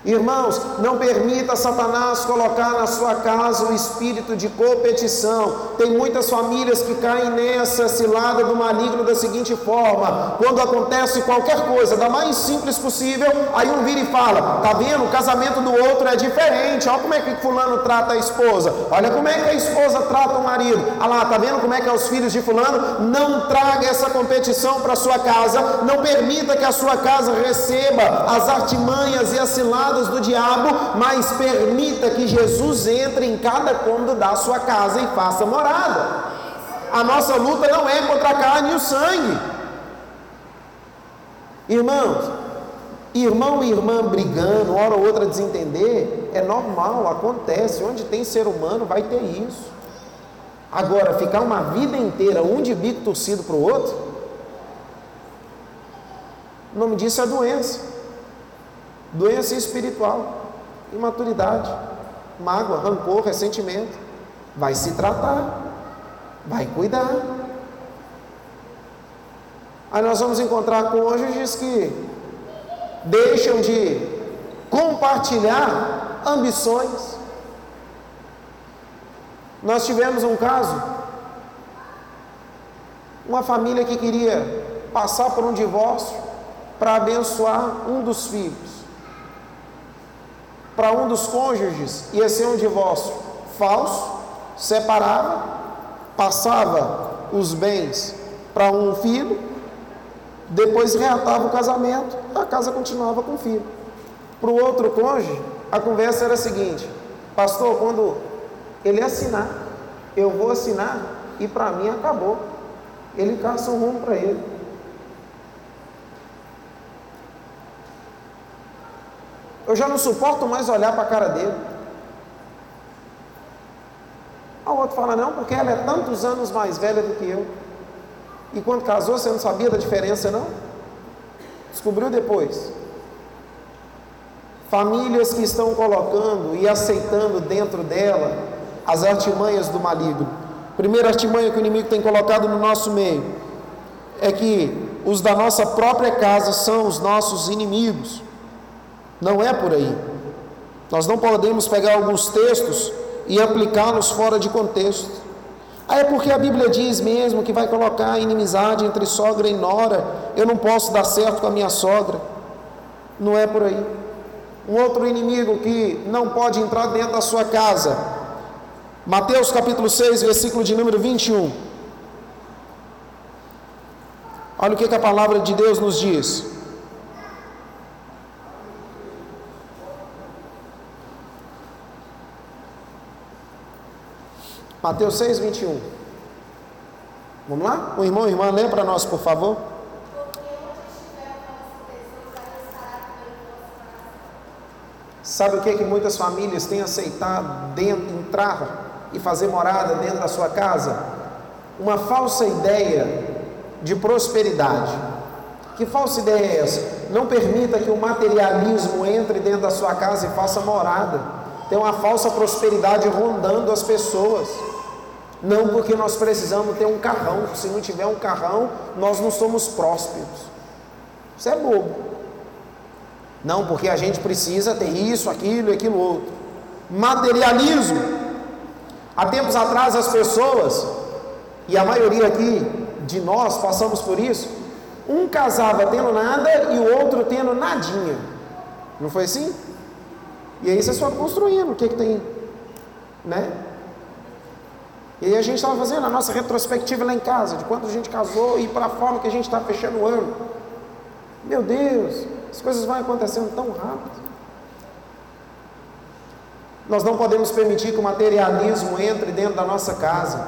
Irmãos, não permita Satanás colocar na sua casa o espírito de competição. Tem muitas famílias que caem nessa cilada do maligno da seguinte forma: quando acontece qualquer coisa, da mais simples possível, aí um vira e fala: Tá vendo? O casamento do outro é diferente. Olha como é que Fulano trata a esposa. Olha como é que a esposa trata o marido. Olha lá, tá vendo como é que é os filhos de Fulano? Não traga essa competição para sua casa. Não permita que a sua casa receba as artimanhas e as ciladas do diabo, mas permita que Jesus entre em cada cômodo da sua casa e faça morada. A nossa luta não é contra a carne e o sangue. Irmãos, irmão e irmã brigando, hora ou outra desentender, é normal, acontece. Onde tem ser humano vai ter isso. Agora, ficar uma vida inteira um de bico torcido para o outro, o nome disso é doença doença espiritual, imaturidade, mágoa, rancor, ressentimento. Vai se tratar, vai cuidar. Aí nós vamos encontrar cônjuges que deixam de compartilhar ambições. Nós tivemos um caso, uma família que queria passar por um divórcio para abençoar um dos filhos para um dos cônjuges ia ser um divórcio falso, separava, passava os bens para um filho, depois reatava o casamento, a casa continuava com o filho. Para o outro cônjuge, a conversa era a seguinte: Pastor, quando ele assinar, eu vou assinar e para mim acabou. Ele caça um rumo para ele. Eu já não suporto mais olhar para a cara dele. outro fala, não, porque ela é tantos anos mais velha do que eu. E quando casou, você não sabia da diferença, não? Descobriu depois. Famílias que estão colocando e aceitando dentro dela as artimanhas do maligno. Primeira artimanha que o inimigo tem colocado no nosso meio é que os da nossa própria casa são os nossos inimigos. Não é por aí. Nós não podemos pegar alguns textos e aplicá-los fora de contexto. Aí é porque a Bíblia diz mesmo que vai colocar inimizade entre sogra e nora. Eu não posso dar certo com a minha sogra. Não é por aí. Um outro inimigo que não pode entrar dentro da sua casa. Mateus capítulo 6, versículo de número 21. Olha o que, que a palavra de Deus nos diz. Mateus 6, 21. Vamos lá? O irmão irmã, lê para nós, por favor. Sabe o que, que muitas famílias têm aceitado dentro, entrar e fazer morada dentro da sua casa? Uma falsa ideia de prosperidade. Que falsa ideia é essa? Não permita que o materialismo entre dentro da sua casa e faça morada. Tem uma falsa prosperidade rondando as pessoas. Não porque nós precisamos ter um carrão. Se não tiver um carrão, nós não somos prósperos. Isso é bobo. Não porque a gente precisa ter isso, aquilo e aquilo outro. Materialismo. Há tempos atrás as pessoas, e a maioria aqui de nós passamos por isso, um casava tendo nada e o outro tendo nadinha. Não foi assim? E aí vocês foram construindo o que, que tem, né? E a gente estava fazendo a nossa retrospectiva lá em casa, de quando a gente casou e para a forma que a gente está fechando o ano. Meu Deus, as coisas vão acontecendo tão rápido. Nós não podemos permitir que o materialismo entre dentro da nossa casa.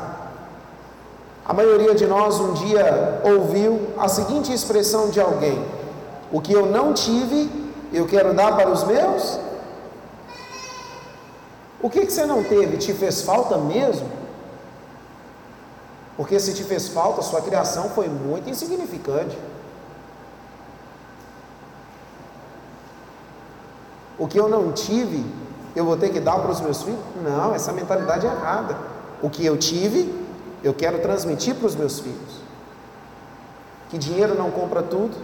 A maioria de nós um dia ouviu a seguinte expressão de alguém: O que eu não tive, eu quero dar para os meus. O que, que você não teve? Te fez falta mesmo? Porque se te fez falta, sua criação foi muito insignificante. O que eu não tive, eu vou ter que dar para os meus filhos? Não, essa mentalidade é errada. O que eu tive, eu quero transmitir para os meus filhos. Que dinheiro não compra tudo.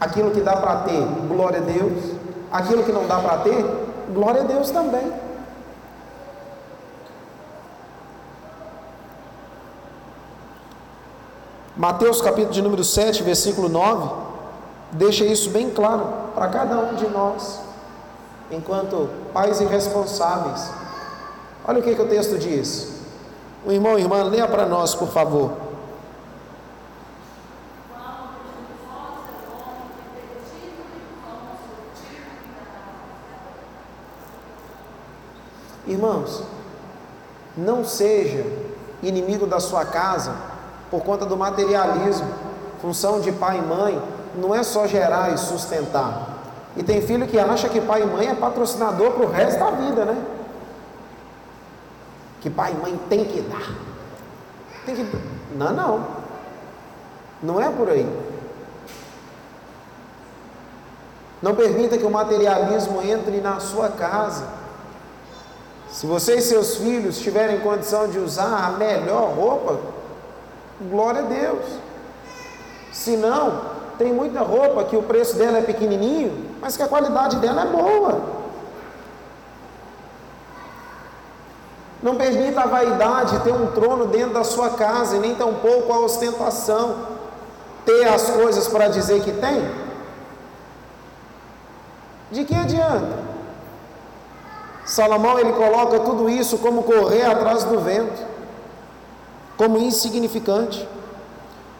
Aquilo que dá para ter, glória a Deus. Aquilo que não dá para ter, glória a Deus também. Mateus capítulo de número 7, versículo 9, deixa isso bem claro para cada um de nós, enquanto pais irresponsáveis. Olha o que, que o texto diz. O irmão e irmã, leia para nós, por favor. Irmãos, não seja inimigo da sua casa por conta do materialismo. Função de pai e mãe não é só gerar e sustentar. E tem filho que acha que pai e mãe é patrocinador para o resto da vida, né? Que pai e mãe tem que dar. Tem que. Não, não. Não é por aí. Não permita que o materialismo entre na sua casa. Se você e seus filhos tiverem condição de usar a melhor roupa, Glória a Deus. Se não, tem muita roupa que o preço dela é pequenininho, mas que a qualidade dela é boa. Não permita a vaidade ter um trono dentro da sua casa e nem tampouco a ostentação ter as coisas para dizer que tem. De que adianta? Salomão ele coloca tudo isso como correr atrás do vento como insignificante.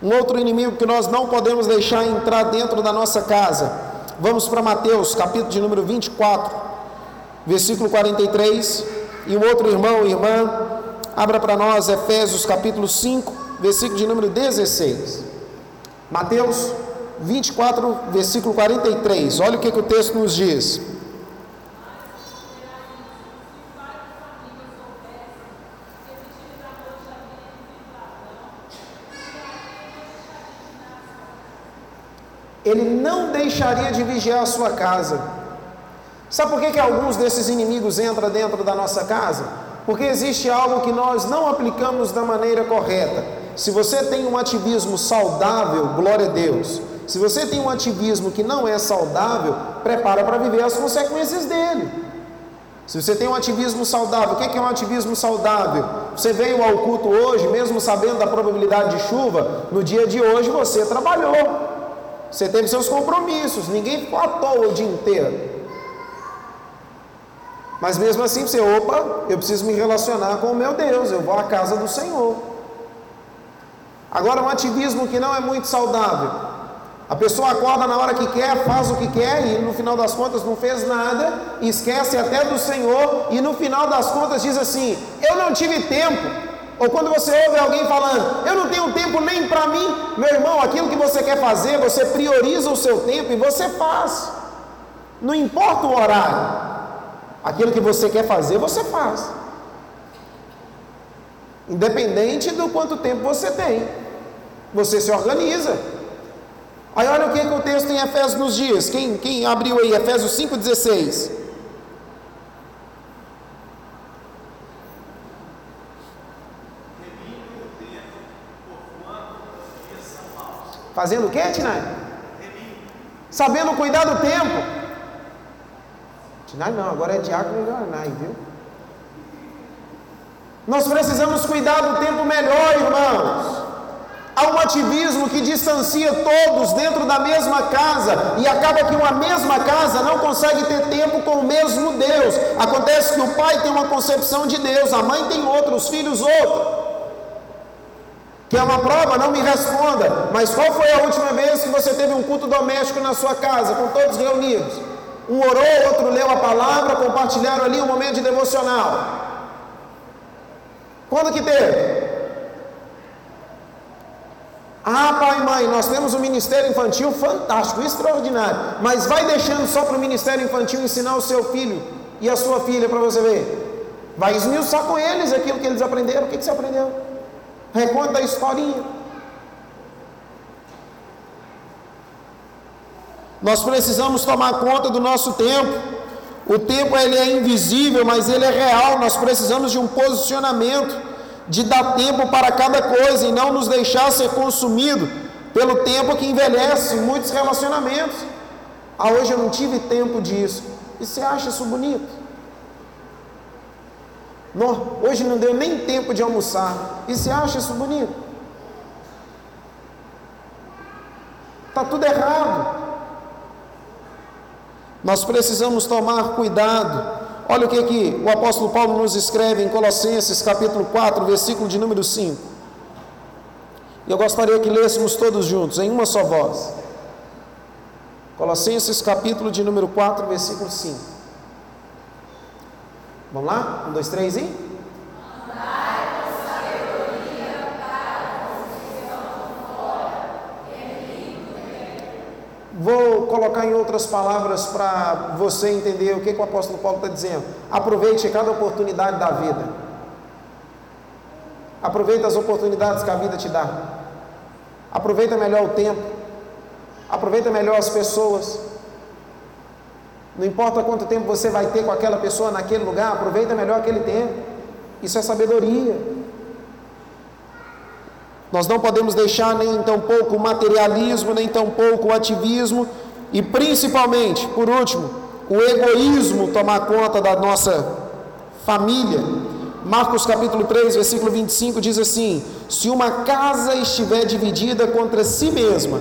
Um outro inimigo que nós não podemos deixar entrar dentro da nossa casa. Vamos para Mateus, capítulo de número 24, versículo 43. E o outro irmão irmã, abra para nós Efésios, capítulo 5, versículo de número 16. Mateus 24, versículo 43. Olha o que, que o texto nos diz. Ele não deixaria de vigiar a sua casa. Sabe por que, que alguns desses inimigos entram dentro da nossa casa? Porque existe algo que nós não aplicamos da maneira correta. Se você tem um ativismo saudável, glória a Deus. Se você tem um ativismo que não é saudável, prepara para viver as consequências dele. Se você tem um ativismo saudável, o que é um ativismo saudável? Você veio ao culto hoje, mesmo sabendo da probabilidade de chuva, no dia de hoje você trabalhou, você teve seus compromissos, ninguém ficou à toa o dia inteiro. Mas mesmo assim você, opa, eu preciso me relacionar com o meu Deus, eu vou à casa do Senhor. Agora, um ativismo que não é muito saudável. A pessoa acorda na hora que quer, faz o que quer e no final das contas não fez nada, esquece até do Senhor e no final das contas diz assim: Eu não tive tempo. Ou quando você ouve alguém falando, eu não tenho tempo nem para mim, meu irmão, aquilo que você quer fazer, você prioriza o seu tempo e você faz. Não importa o horário. Aquilo que você quer fazer, você faz. Independente do quanto tempo você tem. Você se organiza. Aí olha o que, que o texto em Efésios nos diz. Quem, quem abriu aí? Efésios 5,16. Fazendo o que, Tinai? Sabendo cuidar do tempo. Tinai não, agora é diácono e Leonai, viu? Nós precisamos cuidar do tempo melhor, irmãos. Há um ativismo que distancia todos dentro da mesma casa e acaba que uma mesma casa não consegue ter tempo com o mesmo Deus. Acontece que o pai tem uma concepção de Deus, a mãe tem outra, os filhos outra. Que é uma prova, não me responda. Mas qual foi a última vez que você teve um culto doméstico na sua casa, com todos reunidos? Um orou, outro leu a palavra, compartilharam ali um momento de devocional. Quando que teve? Ah, pai e mãe, nós temos um ministério infantil fantástico, extraordinário, mas vai deixando só para o ministério infantil ensinar o seu filho e a sua filha para você ver. Vai esmiuçar com eles aquilo que eles aprenderam. O que, que você aprendeu? Reconta a historinha. Nós precisamos tomar conta do nosso tempo. O tempo ele é invisível, mas ele é real. Nós precisamos de um posicionamento, de dar tempo para cada coisa e não nos deixar ser consumido pelo tempo que envelhece muitos relacionamentos. Ah, hoje eu não tive tempo disso. E você acha isso bonito? Não, hoje não deu nem tempo de almoçar. E você acha isso bonito? Está tudo errado. Nós precisamos tomar cuidado. Olha o que, que o apóstolo Paulo nos escreve em Colossenses capítulo 4, versículo de número 5. E eu gostaria que lêssemos todos juntos, em uma só voz. Colossenses capítulo de número 4, versículo 5. Vamos lá? Um, dois, três e. Vou colocar em outras palavras para você entender o que, que o apóstolo Paulo está dizendo. Aproveite cada oportunidade da vida. Aproveite as oportunidades que a vida te dá. Aproveita melhor o tempo. Aproveita melhor as pessoas. Não importa quanto tempo você vai ter com aquela pessoa naquele lugar, aproveita melhor aquele tempo. Isso é sabedoria. Nós não podemos deixar nem tão pouco o materialismo, nem tão pouco o ativismo e principalmente, por último, o egoísmo tomar conta da nossa família. Marcos capítulo 3, versículo 25 diz assim: Se uma casa estiver dividida contra si mesma,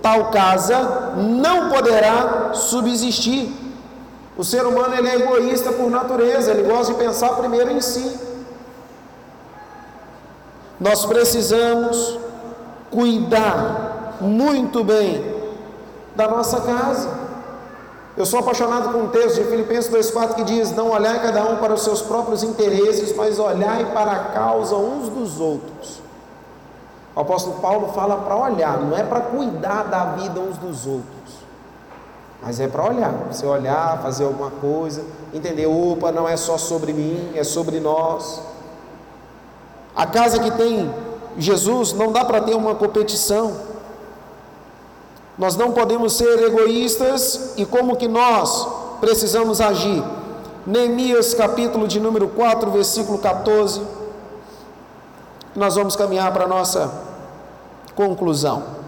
tal casa não poderá subsistir. O ser humano ele é egoísta por natureza, ele gosta de pensar primeiro em si. Nós precisamos cuidar muito bem da nossa casa. Eu sou apaixonado com um texto de Filipenses 2,4 que diz: Não olhai cada um para os seus próprios interesses, mas olhai para a causa uns dos outros. O apóstolo Paulo fala para olhar, não é para cuidar da vida uns dos outros, mas é para olhar. Você olhar, fazer alguma coisa, entender: opa, não é só sobre mim, é sobre nós. A casa que tem Jesus não dá para ter uma competição. Nós não podemos ser egoístas e como que nós precisamos agir. Neemias capítulo de número 4, versículo 14. Nós vamos caminhar para a nossa conclusão.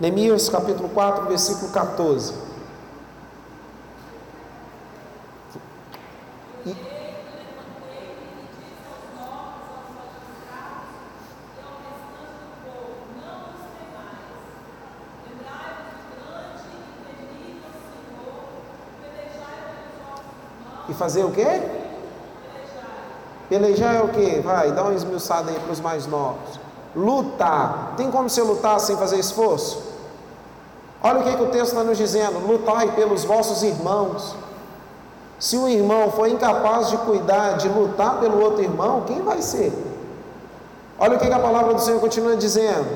Neemias capítulo 4, versículo 14. E fazer o quê? Pelejar é o quê? Vai, dá uma esmiuçada aí para os mais novos. Lutar. Tem como você lutar sem fazer esforço? Olha o que, que o texto está nos dizendo: lutai pelos vossos irmãos. Se o irmão for incapaz de cuidar, de lutar pelo outro irmão, quem vai ser? Olha o que, que a palavra do Senhor continua dizendo: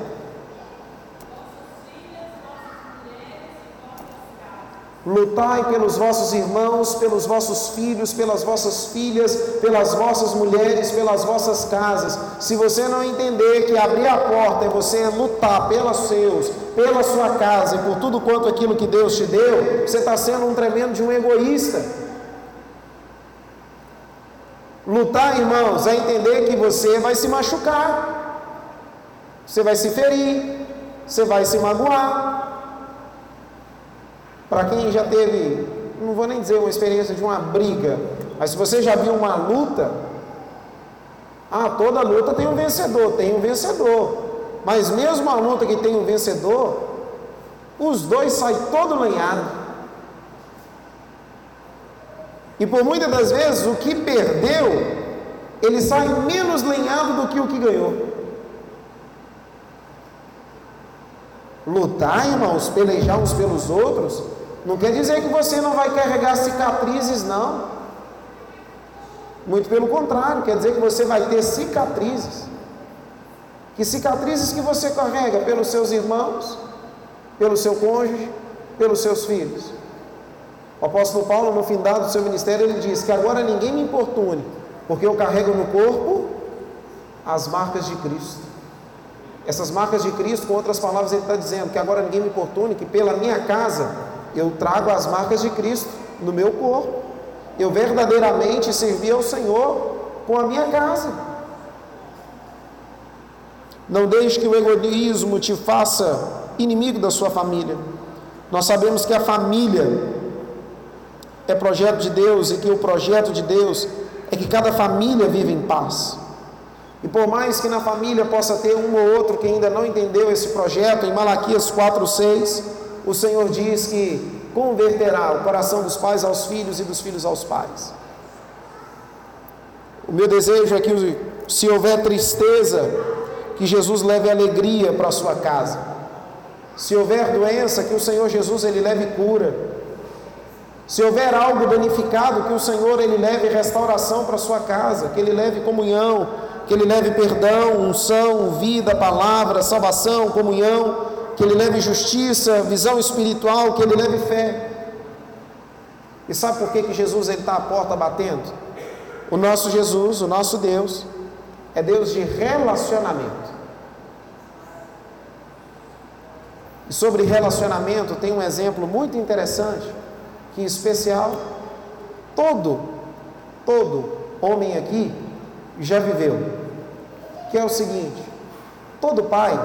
Lutai pelos vossos irmãos, pelos vossos filhos, pelas vossas filhas, pelas vossas mulheres, pelas vossas casas. Se você não entender que abrir a porta é você lutar pelos seus, pela sua casa e por tudo quanto aquilo que Deus te deu, você está sendo um tremendo de um egoísta. Lutar, irmãos, é entender que você vai se machucar, você vai se ferir, você vai se magoar, para quem já teve, não vou nem dizer uma experiência de uma briga, mas se você já viu uma luta, ah, toda luta tem um vencedor, tem um vencedor. Mas mesmo a luta que tem um vencedor, os dois saem todo lenhado. E por muitas das vezes o que perdeu, ele sai menos lenhado do que o que ganhou. Lutar, irmãos, pelejar uns pelos outros, não quer dizer que você não vai carregar cicatrizes, não. Muito pelo contrário, quer dizer que você vai ter cicatrizes. Que cicatrizes que você carrega pelos seus irmãos, pelo seu cônjuge, pelos seus filhos. O apóstolo Paulo, no fim do seu ministério, ele diz que agora ninguém me importune, porque eu carrego no corpo as marcas de Cristo. Essas marcas de Cristo, com outras palavras, ele está dizendo que agora ninguém me importune, que pela minha casa eu trago as marcas de Cristo no meu corpo. Eu verdadeiramente servi ao Senhor com a minha casa. Não deixe que o egoísmo te faça inimigo da sua família. Nós sabemos que a família é projeto de Deus e que o projeto de Deus é que cada família viva em paz. E por mais que na família possa ter um ou outro que ainda não entendeu esse projeto, em Malaquias 4:6, o Senhor diz que converterá o coração dos pais aos filhos e dos filhos aos pais. O meu desejo é que, se houver tristeza, que Jesus leve alegria para a sua casa. Se houver doença, que o Senhor Jesus ele leve cura. Se houver algo danificado, que o Senhor ele leve restauração para a sua casa, que ele leve comunhão, que ele leve perdão, unção, vida, palavra, salvação, comunhão que ele leve justiça, visão espiritual, que ele leve fé. E sabe por que, que Jesus está à porta batendo? O nosso Jesus, o nosso Deus, é Deus de relacionamento. E sobre relacionamento tem um exemplo muito interessante, que em especial todo, todo homem aqui já viveu, que é o seguinte: todo pai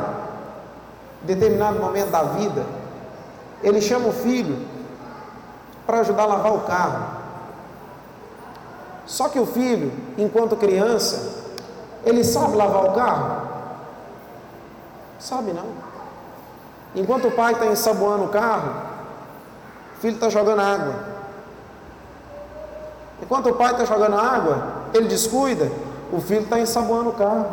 determinado momento da vida, ele chama o filho para ajudar a lavar o carro. Só que o filho, enquanto criança, ele sabe lavar o carro? Sabe não. Enquanto o pai está ensaboando o carro, o filho está jogando água. Enquanto o pai está jogando água, ele descuida, o filho está ensaboando o carro.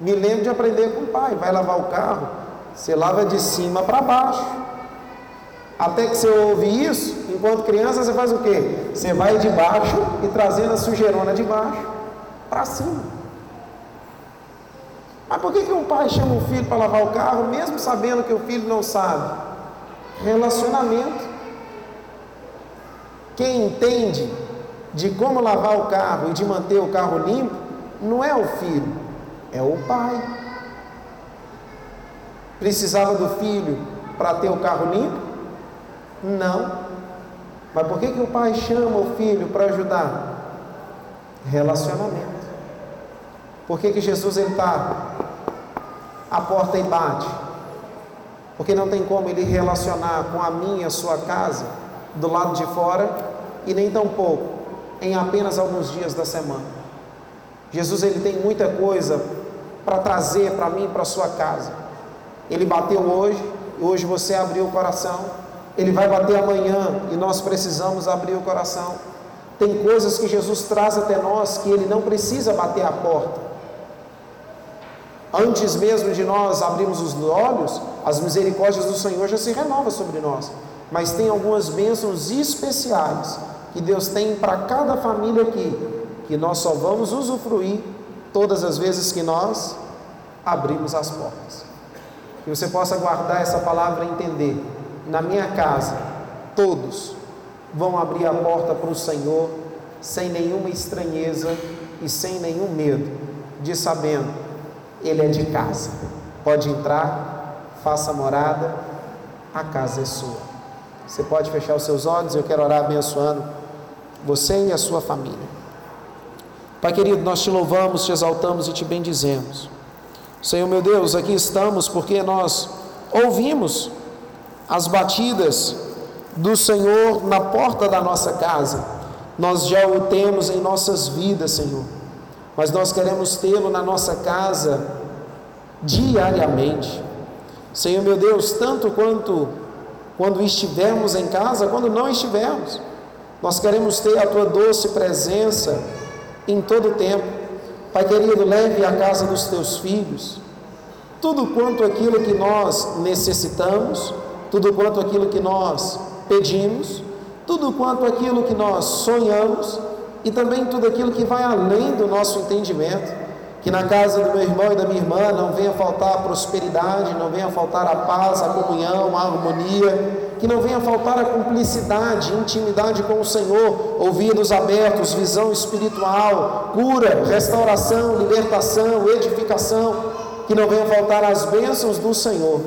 Me lembro de aprender com o pai. Vai lavar o carro, você lava de cima para baixo. Até que você ouve isso, enquanto criança, você faz o quê? Você vai de baixo e trazendo a sujeirona de baixo para cima. Mas por que, que um pai chama o filho para lavar o carro, mesmo sabendo que o filho não sabe? Relacionamento. Quem entende de como lavar o carro e de manter o carro limpo, não é o filho, É o pai. Precisava do filho para ter o carro limpo? Não. Mas por que, que o pai chama o filho para ajudar? Relacionamento. Por que, que Jesus está à porta e bate? Porque não tem como ele relacionar com a minha, a sua casa, do lado de fora, e nem pouco em apenas alguns dias da semana. Jesus ele tem muita coisa para trazer para mim, para sua casa. Ele bateu hoje, hoje você abriu o coração. Ele vai bater amanhã e nós precisamos abrir o coração. Tem coisas que Jesus traz até nós que ele não precisa bater a porta. Antes mesmo de nós abrirmos os olhos, as misericórdias do Senhor já se renovam sobre nós. Mas tem algumas bênçãos especiais que Deus tem para cada família aqui, que nós só vamos usufruir todas as vezes que nós abrimos as portas. Que você possa guardar essa palavra e entender. Na minha casa, todos vão abrir a porta para o Senhor sem nenhuma estranheza e sem nenhum medo, de sabendo, Ele é de casa. Pode entrar, faça morada, a casa é sua. Você pode fechar os seus olhos, eu quero orar abençoando você e a sua família. Pai querido, nós te louvamos, te exaltamos e te bendizemos. Senhor meu Deus, aqui estamos porque nós ouvimos as batidas do Senhor na porta da nossa casa. Nós já o temos em nossas vidas, Senhor, mas nós queremos tê-lo na nossa casa diariamente. Senhor meu Deus, tanto quanto quando estivermos em casa, quando não estivermos. Nós queremos ter a tua doce presença em todo tempo. Pai querido, leve à casa dos teus filhos tudo quanto aquilo que nós necessitamos, tudo quanto aquilo que nós pedimos, tudo quanto aquilo que nós sonhamos e também tudo aquilo que vai além do nosso entendimento. Que na casa do meu irmão e da minha irmã não venha faltar a prosperidade, não venha faltar a paz, a comunhão, a harmonia, que não venha faltar a cumplicidade, intimidade com o Senhor, ouvidos abertos, visão espiritual, cura, restauração, libertação, edificação, que não venha faltar as bênçãos do Senhor.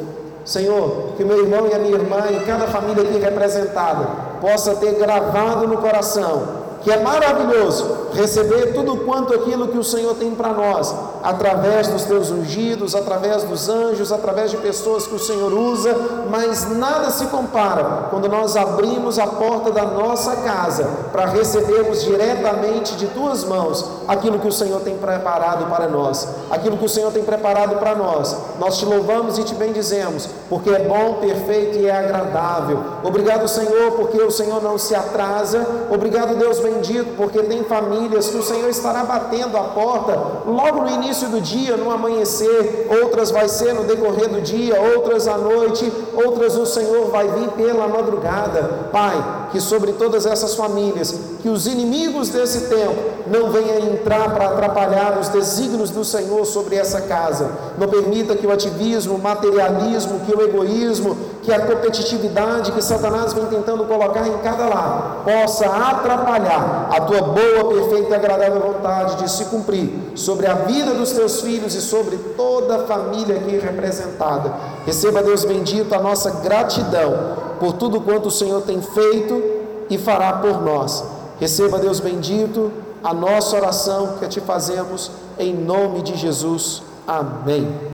Senhor, que meu irmão e a minha irmã e cada família aqui representada possa ter gravado no coração que é maravilhoso receber tudo quanto aquilo que o Senhor tem para nós, através dos teus ungidos, através dos anjos, através de pessoas que o Senhor usa, mas nada se compara quando nós abrimos a porta da nossa casa para recebermos diretamente de tuas mãos aquilo que o Senhor tem preparado para nós, aquilo que o Senhor tem preparado para nós. Nós te louvamos e te bendizemos, porque é bom, perfeito e é agradável. Obrigado, Senhor, porque o Senhor não se atrasa. Obrigado, Deus bendito, porque tem famílias que o Senhor estará batendo a porta logo no início do dia, no amanhecer, outras vai ser no decorrer do dia, outras à noite, outras o Senhor vai vir pela madrugada. Pai, que sobre todas essas famílias, que os inimigos desse tempo não venham entrar para atrapalhar os desígnios do Senhor sobre essa casa. Não permita que o ativismo, o materialismo, que o egoísmo, que a competitividade que Satanás vem tentando colocar em cada lar possa atrapalhar a tua boa, perfeita e agradável vontade de se cumprir sobre a vida dos teus filhos e sobre toda a família aqui representada. Receba, Deus bendito, a nossa gratidão por tudo quanto o Senhor tem feito e fará por nós. Receba, Deus bendito, a nossa oração que te fazemos em nome de Jesus. Amém.